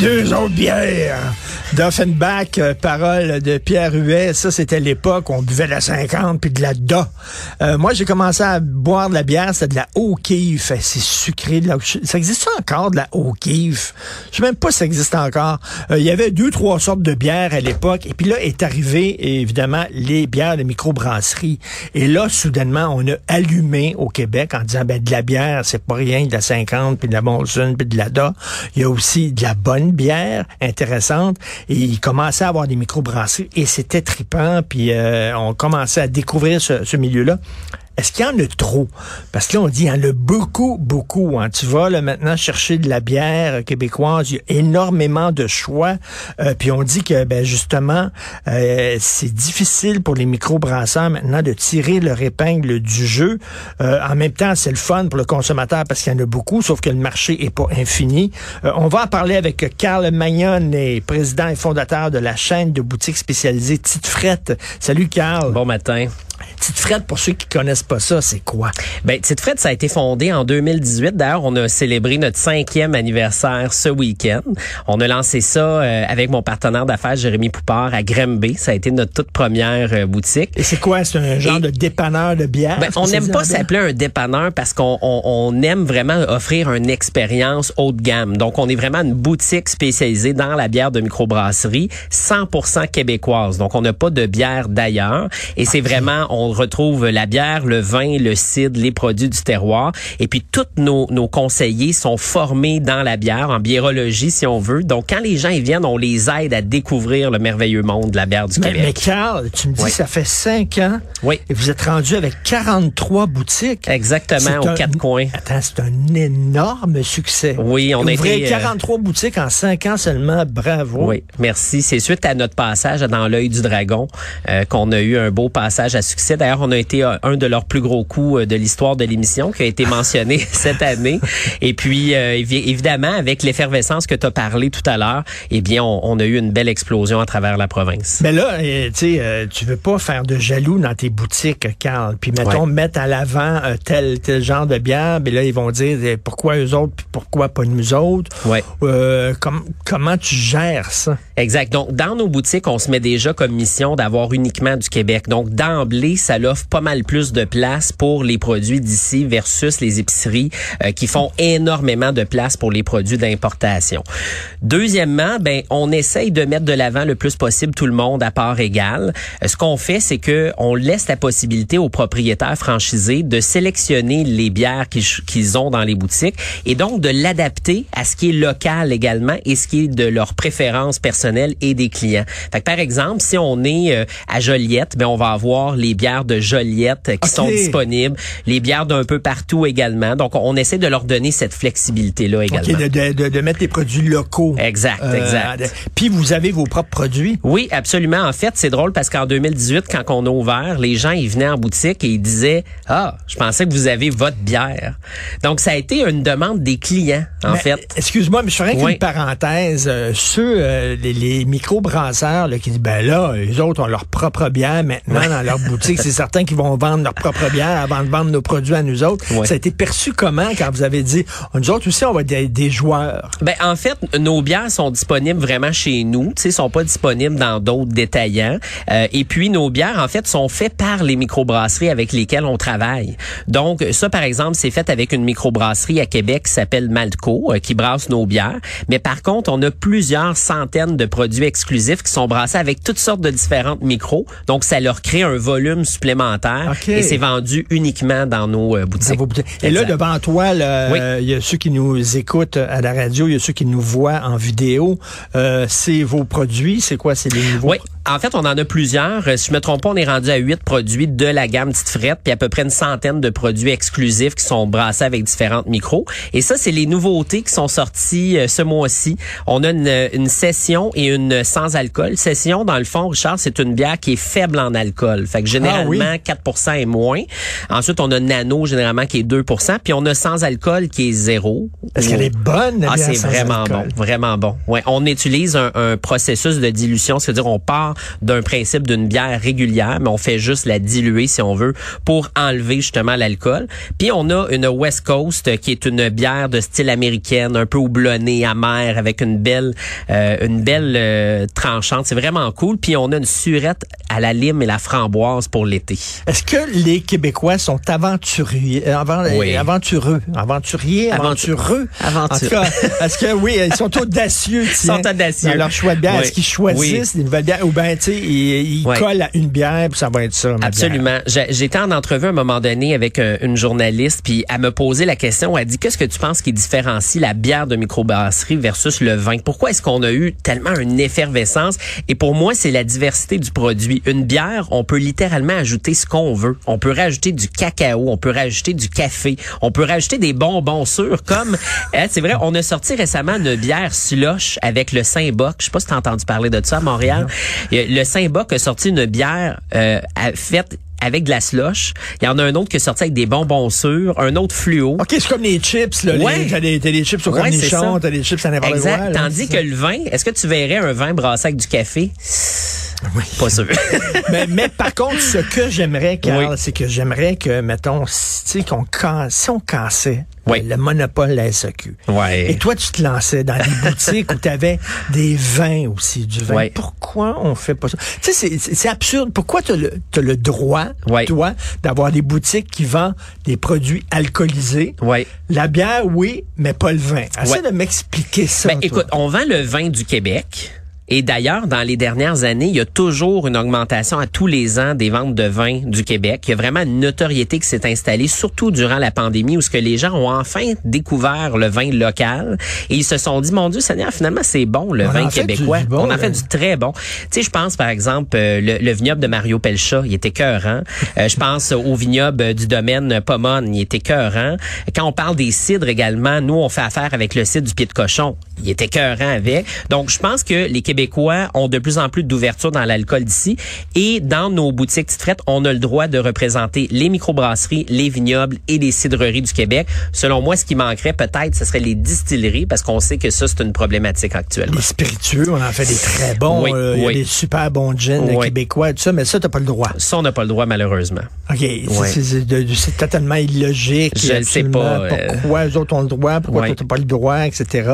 Deux autres bières. D'Offenbach, euh, parole de Pierre Huet, ça c'était l'époque on buvait de la 50 puis de la Da. Euh, moi j'ai commencé à boire de la bière, c'était de la O'Keeffe, c'est sucré. De la... Ça existe encore de la O'Keeffe? Je sais même pas si ça existe encore. Euh, il y avait deux, trois sortes de bières à l'époque et puis là est arrivé évidemment les bières de microbrasserie. Et là soudainement on a allumé au Québec en disant ben de la bière c'est pas rien, de la 50 puis de la Molson puis de la Da. Il y a aussi de la bonne bière intéressante et il commençait à avoir des microbrasseries et c'était tripant. Puis euh, on commençait à découvrir ce, ce milieu-là. Est-ce qu'il y en a trop? Parce que là, on dit, il y en a beaucoup, beaucoup. Hein. Tu vas là, maintenant chercher de la bière québécoise, il y a énormément de choix. Euh, puis on dit que, ben, justement, euh, c'est difficile pour les microbrasseurs maintenant de tirer leur épingle du jeu. Euh, en même temps, c'est le fun pour le consommateur parce qu'il y en a beaucoup, sauf que le marché est pas infini. on va en parler avec Carl Magnon, président et fondateur de la chaîne de boutiques spécialisées Tite Frette. Salut, Carl. Bon matin. Tite Fred, pour ceux qui connaissent pas ça, c'est quoi? Ben, Tite Fred, ça a été fondé en 2018. D'ailleurs, on a célébré notre cinquième anniversaire ce week-end. On a lancé ça euh, avec mon partenaire d'affaires, Jérémy Poupard, à Grimby. Ça a été notre toute première euh, boutique. Et c'est quoi? C'est un genre de dépanneur de bière? Ben, on n'aime pas s'appeler un dépanneur parce qu'on on, on aime vraiment offrir une expérience haut de gamme. Donc, on est vraiment une boutique spécialisée dans la bière de microbrasserie, 100% québécoise. Donc, on n'a pas de bière d'ailleurs. Et c'est vraiment on retrouve la bière, le vin, le cidre, les produits du terroir. Et puis, tous nos, nos conseillers sont formés dans la bière, en biérologie, si on veut. Donc, quand les gens ils viennent, on les aide à découvrir le merveilleux monde de la bière du mais, Québec. Mais Carl, tu me dis, ça fait cinq ans. Oui. Et vous êtes rendu avec 43 boutiques. Exactement, aux un, quatre coins. Attends, c'est un énorme succès. Oui, on a été... été... 43 boutiques en cinq ans seulement. Bravo. Oui, merci. C'est suite à notre passage dans l'œil du dragon euh, qu'on a eu un beau passage à succès. D'ailleurs, on a été un de leurs plus gros coups de l'histoire de l'émission qui a été mentionné cette année. Et puis, euh, évidemment, avec l'effervescence que tu as parlé tout à l'heure, eh bien, on, on, a eu une belle explosion à travers la province. Mais là, tu sais, euh, tu veux pas faire de jaloux dans tes boutiques, Carl. Puis, mettons, ouais. mettre à l'avant euh, tel, tel genre de bière. Mais là, ils vont dire eh, pourquoi eux autres, puis pourquoi pas nous autres? Ouais. Com comment tu gères ça? Exact. Donc, dans nos boutiques, on se met déjà comme mission d'avoir uniquement du Québec. Donc, d'emblée, ça l'offre pas mal plus de place pour les produits d'ici versus les épiceries euh, qui font énormément de place pour les produits d'importation. Deuxièmement, ben on essaye de mettre de l'avant le plus possible tout le monde à part égale. Euh, ce qu'on fait, c'est que on laisse la possibilité aux propriétaires franchisés de sélectionner les bières qu'ils ont dans les boutiques et donc de l'adapter à ce qui est local également et ce qui est de leur préférence personnelle et des clients. Fait que, par exemple, si on est euh, à Joliette, ben on va avoir les bières de Joliette qui okay. sont disponibles, les bières d'un peu partout également. Donc, on essaie de leur donner cette flexibilité-là également. Okay, de, de, de, mettre les produits locaux. Exact, euh, exact. Puis, vous avez vos propres produits? Oui, absolument. En fait, c'est drôle parce qu'en 2018, quand on a ouvert, les gens, ils venaient en boutique et ils disaient, ah, je pensais que vous avez votre bière. Donc, ça a été une demande des clients, en mais, fait. Excuse-moi, mais je ferais Oui. une parenthèse. Euh, ceux, euh, les, les micro-brasseurs là, qui disent, ben là, les autres ont leur propre bière maintenant dans leur boutique. C'est certain qu'ils vont vendre leur propre bière avant de vendre nos produits à nous autres. Ouais. Ça a été perçu comment quand vous avez dit, nous autres aussi, on va être des, des joueurs? Ben en fait, nos bières sont disponibles vraiment chez nous, tu sais, sont pas disponibles dans d'autres détaillants. Euh, et puis nos bières en fait sont faites par les microbrasseries avec lesquelles on travaille. Donc ça par exemple, c'est fait avec une microbrasserie à Québec qui s'appelle Malco euh, qui brasse nos bières, mais par contre, on a plusieurs centaines de produits exclusifs qui sont brassés avec toutes sortes de différentes micros. Donc, ça leur crée un volume supplémentaire et c'est vendu uniquement dans nos euh, Dans boutiques. vos boutiques. Et là, devant toi, Oui. euh, il y a ceux qui nous écoutent à la radio, il y a ceux qui nous voient en vidéo. Euh, c'est vos produits, c'est quoi? C'est les nouveaux? Oui, en fait, on en a plusieurs. Euh, Si je me trompe pas, on est rendu à huit produits de la gamme Petite Frette, puis à peu près une centaine de produits exclusifs qui sont brassés avec différentes micros. Et ça, c'est les nouveautés qui sont sorties euh, ce mois-ci. On a une, une session et une sans alcool. Session, dans le fond, Richard, c'est une bière qui est faible en alcool. Fait que généralement, Ah oui? 4% et moins. Ensuite, on a Nano, généralement, qui est 2% puis on a sans alcool qui est zéro. Est-ce qu'elle est bonne? la Ah, c'est vraiment alcool? bon, vraiment bon. Ouais, on utilise un, un processus de dilution, c'est-à-dire on part d'un principe d'une bière régulière, mais on fait juste la diluer si on veut pour enlever justement l'alcool. Puis on a une West Coast qui est une bière de style américaine, un peu houblonnée, amère, avec une belle, euh, une belle euh, tranchante. C'est vraiment cool. Puis on a une surette à la lime et la framboise pour l'été. Est-ce que les Québécois sont aventuriers, euh, avant- Oui. aventureux, aventuriers, Aventu- aventureux? Aventure- En tout cas, est-ce que oui, ils sont audacieux, tiens, sont audacieux. dans leur choix de bière. Oui. Est-ce qu'ils choisissent des nouvelles bières ou ben tu sais, ils Oui. collent à une bière puis ça va être ça. ma. Absolument. J'ai- J'étais en entrevue à un moment donné avec euh, une journaliste, puis elle me posait la question. Elle dit qu'est-ce que tu penses qui différencie la bière de microbrasserie versus le vin? Pourquoi est-ce qu'on a eu tellement une effervescence? Et pour moi, c'est la diversité du produit. Une bière, on peut littéralement ajouter ce qu'on veut. On peut rajouter du cacao, on peut rajouter du café, on peut rajouter des bonbons sûrs. Comme hein, c'est vrai, on a sorti récemment une bière slush avec le Saint-Boc. Je sais pas si tu as entendu parler de ça à Montréal. Le Saint-Boc a sorti une bière euh, faite avec de la slush. Il y en a un autre qui est sorti avec des bonbons sûrs, un autre fluo. OK, c'est comme les chips, là. Ouais. T'as des, chips au Ouais, t'as des chips à n'importe quoi. Exact. là, Tandis que le vin, est-ce que tu verrais un vin brassé avec du café? Pas sûr. mais, mais par contre, ce que j'aimerais, Carl, Oui. c'est que j'aimerais que, mettons, si, qu'on si on cassait Oui. le monopole de la SAQ. Ouais. Et toi, tu te lançais dans des boutiques où tu avais des vins aussi, du vin. Pourquoi on fait pas ça? Tu sais, c'est- absurde. Pourquoi tu as le, t'as le droit, toi, d'avoir des boutiques qui vendent des produits alcoolisés? La bière, oui, mais pas le vin. Essaie de m'expliquer ça. Ben, écoute, on vend le vin du Québec. Et d'ailleurs, dans les dernières années, il y a toujours une augmentation à tous les ans des ventes de vin du Québec. Il y a vraiment une notoriété qui s'est installée, surtout durant la pandémie, où ce que les gens ont enfin découvert le vin local et ils se sont dit, mon Dieu Seigneur, finalement, c'est bon le On vin québécois. bon, on en là. fait du très bon. Tu sais, je pense par exemple euh, le, le vignoble de Mario Pelcha, il était cœurant. Euh, je pense au vignoble du domaine Pomone, il était cœurant. Quand on parle des cidres également, nous on fait affaire avec le cidre du pied de cochon, il était cœurant avec. Donc je pense que les Québécois ont de plus en plus d'ouverture dans l'alcool d'ici et dans nos boutiques petites frettes, on a le droit de représenter les microbrasseries, les vignobles et les cidreries du Québec. Selon moi, ce qui manquerait peut-être, ce serait les distilleries parce qu'on sait que ça c'est une problématique actuellement. Les spiritueux, on en fait des très bons. Oui, euh, Il y a des super bons gins Oui. québécois, tout ça, mais ça, t'as pas le droit. Ça, on n'a pas le droit, malheureusement. OK. c'est- totalement illogique. Je le sais pas, euh. Pourquoi eux autres ont le droit, pourquoi t'as pas le droit, etc.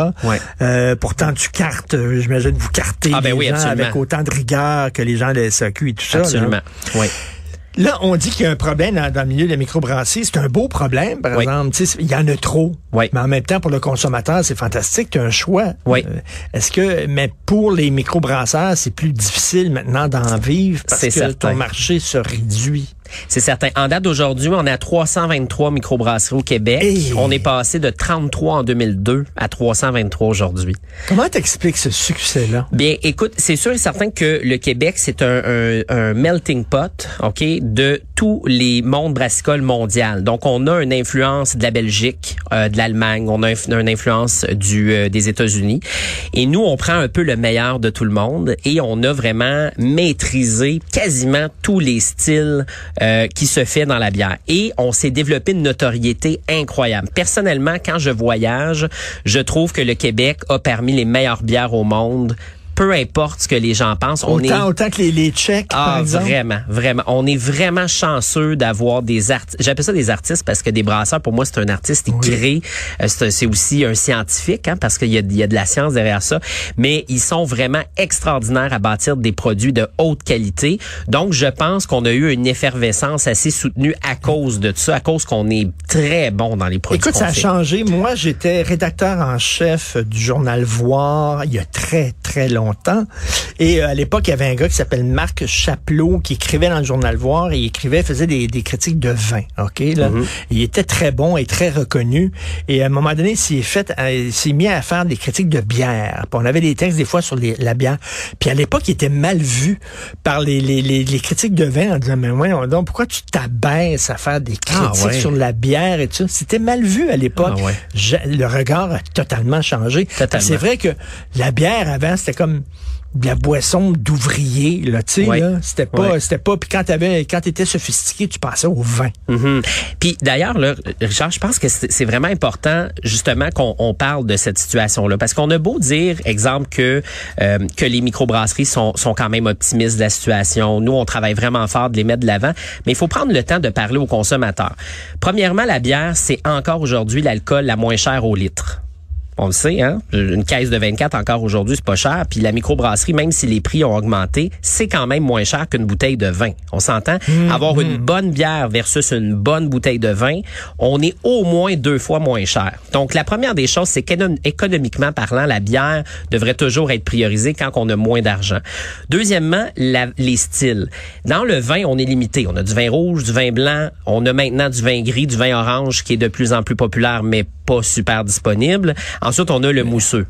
Euh, pourtant, tu cartes, euh, j'imagine, vous cartez Ah, ben les oui, gens absolument. avec autant de rigueur que les gens de la SAQ et tout ça. là. Absolument. Oui. Là, on dit qu'il y a un problème dans, dans le milieu de la microbrasserie. C'est un beau problème, par Oui. exemple. Il y en a trop. Oui. Mais en même temps, pour le consommateur, c'est fantastique. Tu as un choix. Oui. Euh, Est-ce que, mais pour les microbrasseurs, c'est plus difficile maintenant d'en vivre parce que certain. ton marché se réduit? C'est certain. En date d'aujourd'hui, on est à 323 microbrasseries au Québec. Hey. On est passé de 33 en 2002 à 323 aujourd'hui. Comment t'expliques ce succès-là? Bien, écoute, c'est sûr et certain que le Québec, c'est un, un- un melting pot, OK, de tous les mondes brassicoles mondial. Donc, on a une influence de la Belgique, euh, de l'Allemagne, on a une influence euh, des États-Unis. Et nous, on prend un peu le meilleur de tout le monde et on a vraiment maîtrisé quasiment tous les styles euh, qui se fait dans la bière. Et on s'est développé une notoriété incroyable. Personnellement, quand je voyage, je trouve que le Québec a parmi les meilleures bières au monde. Peu importe ce que les gens pensent, on est Autant, autant que les, les Tchèques, par ah, exemple? vraiment, vraiment. On est vraiment chanceux d'avoir des artistes. J'appelle ça des artistes parce que des brasseurs, pour moi, c'est un artiste. Il crée. Euh, C'est aussi un scientifique, hein, parce qu'il y a, il y a de la science derrière ça. Mais ils sont vraiment extraordinaires à bâtir des produits de haute qualité. Donc, je pense qu'on a eu une effervescence assez soutenue à cause de ça, à cause qu'on est très bon dans les produits Écoute, ça a fait. changé. Moi, j'étais rédacteur en chef du journal Voir il y a très, très longtemps. Et euh, à l'époque, il y avait un gars qui s'appelle Marc Chapelot qui écrivait dans le journal Voir et il écrivait, faisait des, des critiques de vin. OK? Là? Mm-hmm. Il était très bon et très reconnu. Et à un moment donné, il s'est fait, euh, s'est mis à faire des critiques de bière. Puis on avait des textes des fois sur les- la bière. Puis à l'époque, il était mal vu par les, les, les, les critiques de vin en disant, mais ouais, donc pourquoi tu t'abaisses à faire des critiques Ah ouais. sur la bière et tout ça? C'était mal vu à l'époque. Ah ouais. Le regard a totalement changé. C'est vrai que la bière avant, c'était comme de la boisson d'ouvrier, là, tu sais, là. C'était pas, c'était pas, puis quand t'avais, quand t'étais sophistiqué, tu pensais au vin. Mhm. Puis d'ailleurs, là, Richard, je pense que c'est c'est vraiment important justement qu'on on parle de cette situation-là, parce qu'on a beau dire, exemple, que euh, que les microbrasseries sont sont quand même optimistes de la situation. Nous, on travaille vraiment fort de les mettre de l'avant, mais il faut prendre le temps de parler aux consommateurs. Premièrement, la bière, c'est encore aujourd'hui l'alcool la moins chère au litre. On le sait, hein? Une caisse de 24 encore aujourd'hui, c'est pas cher. Puis la microbrasserie, même si les prix ont augmenté, c'est quand même moins cher qu'une bouteille de vin. On s'entend? Avoir une bonne bière versus une bonne bouteille de vin, on est au moins deux fois moins cher. Donc la première des choses, c'est qu'économiquement parlant, la bière devrait toujours être priorisée quand on a moins d'argent. Deuxièmement, la- les styles. Dans le vin, on est limité. On a du vin rouge, du vin blanc, on a maintenant du vin gris, du vin orange qui est de plus en plus populaire, mais pas super disponible. Ensuite, on a le mousseux.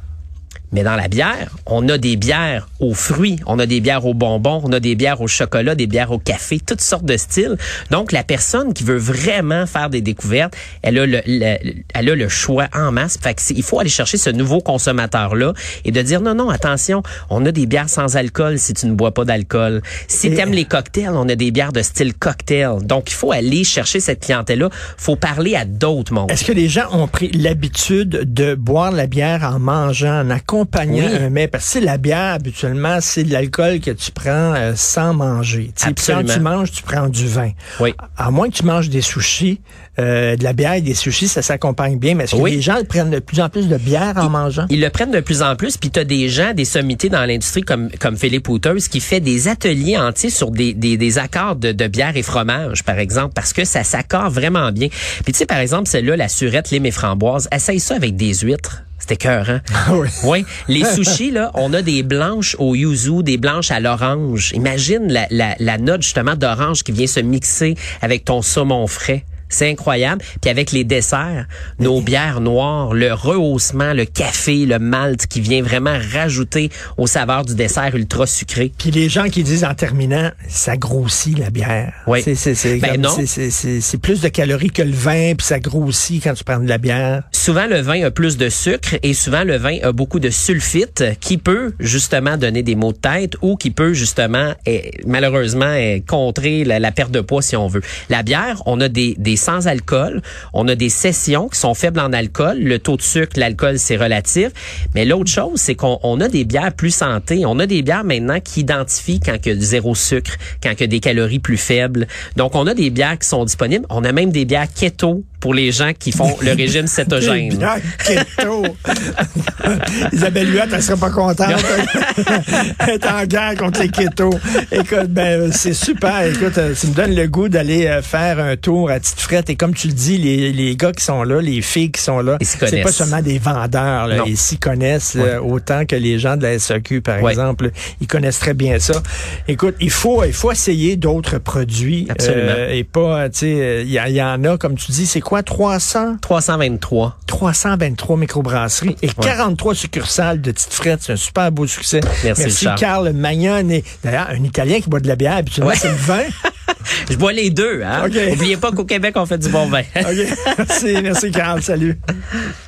Mais dans la bière, on a des bières aux fruits, on a des bières aux bonbons, on a des bières au chocolat, des bières au café, toutes sortes de styles. Donc, la personne qui veut vraiment faire des découvertes, elle a le, le- elle a le choix en masse. Fait que il faut aller chercher ce nouveau consommateur-là et de dire non, non, attention, on a des bières sans alcool si tu ne bois pas d'alcool. Si tu aimes les cocktails, on a des bières de style cocktail. Donc, il faut aller chercher cette clientèle-là. faut parler à d'autres mondes. Est-ce que les gens ont pris l'habitude de boire la bière en mangeant, en accompagnant Oui. un mets? Parce que la bière, habituellement, c'est de l'alcool que tu prends euh, sans manger. Puis quand tu manges, tu prends du vin. Oui. À moins que tu manges des sushis, euh, de la bière et des sushis, ça s'accompagne bien. Mais est-ce que Oui. les gens prennent de plus en plus de bière en mangeant? Ils le prennent de plus en plus, puis tu as des gens, des sommités dans l'industrie comme comme Philippe Houters qui fait des ateliers entiers sur des, des, des accords de, de bière et fromage, par exemple, parce que ça s'accorde vraiment bien. Puis tu sais, par exemple, celle-là, la surette, lime et framboise, essaye ça avec des huîtres. C'était cœur, hein? oui. Oui, les sushis là, on a des blanches au yuzu, des blanches à l'orange. Imagine la, la, la note justement d'orange qui vient se mixer avec ton saumon frais. C'est incroyable. Puis avec les desserts, nos bières noires, le rehaussement, le café, le malt qui vient vraiment rajouter aux saveurs du dessert ultra sucré. Puis les gens qui disent en terminant, ça grossit la bière. Oui. C'est, c'est, c'est, Ben c'est, c'est, plus de calories que le vin, puis ça grossit quand tu prends de la bière. Souvent, le vin a plus de sucre et souvent, le vin a beaucoup de sulfite qui peut justement donner des maux de tête ou qui peut justement, eh, malheureusement, eh, contrer la, la perte de poids si on veut. La bière, on a des, des sans-alcool, on a des sessions qui sont faibles en alcool. Le taux de sucre, l'alcool, c'est relatif. Mais l'autre chose, c'est qu'on on a des bières plus santé. On a des bières maintenant qui identifient quand il y a zéro sucre, quand il y a des calories plus faibles. Donc, on a des bières qui sont disponibles. On a même des bières keto pour les gens qui font le régime cétogène. Isabelle Huot, elle serait pas contente. elle est en guerre contre les keto. Écoute, ben, c'est super. Écoute, euh, ça me donne le goût d'aller euh, faire un tour à Tite Frette. Et comme tu le dis, les, les gars qui sont là, les filles qui sont là, c'est pas seulement des vendeurs. Là. Ils s'y connaissent euh, autant que les gens de la SAQ, par Ouais. exemple. Ils connaissent très bien ça. Écoute, il faut, il faut essayer d'autres produits. Absolument. euh, et pas, tu sais, il y, a- il y en a, comme tu dis, c'est quoi, 300? 323. 323 microbrasseries et 43 succursales de Tite Frette. C'est un super beau succès. Merci, Richard. Carl Magnon. Et d'ailleurs, un Italien qui boit de la bière, habituellement, Ouais. c'est le vin. Je bois les deux. Hein? OK. Oubliez pas qu'au Québec, on fait du bon vin. Merci, merci, Carl. Salut.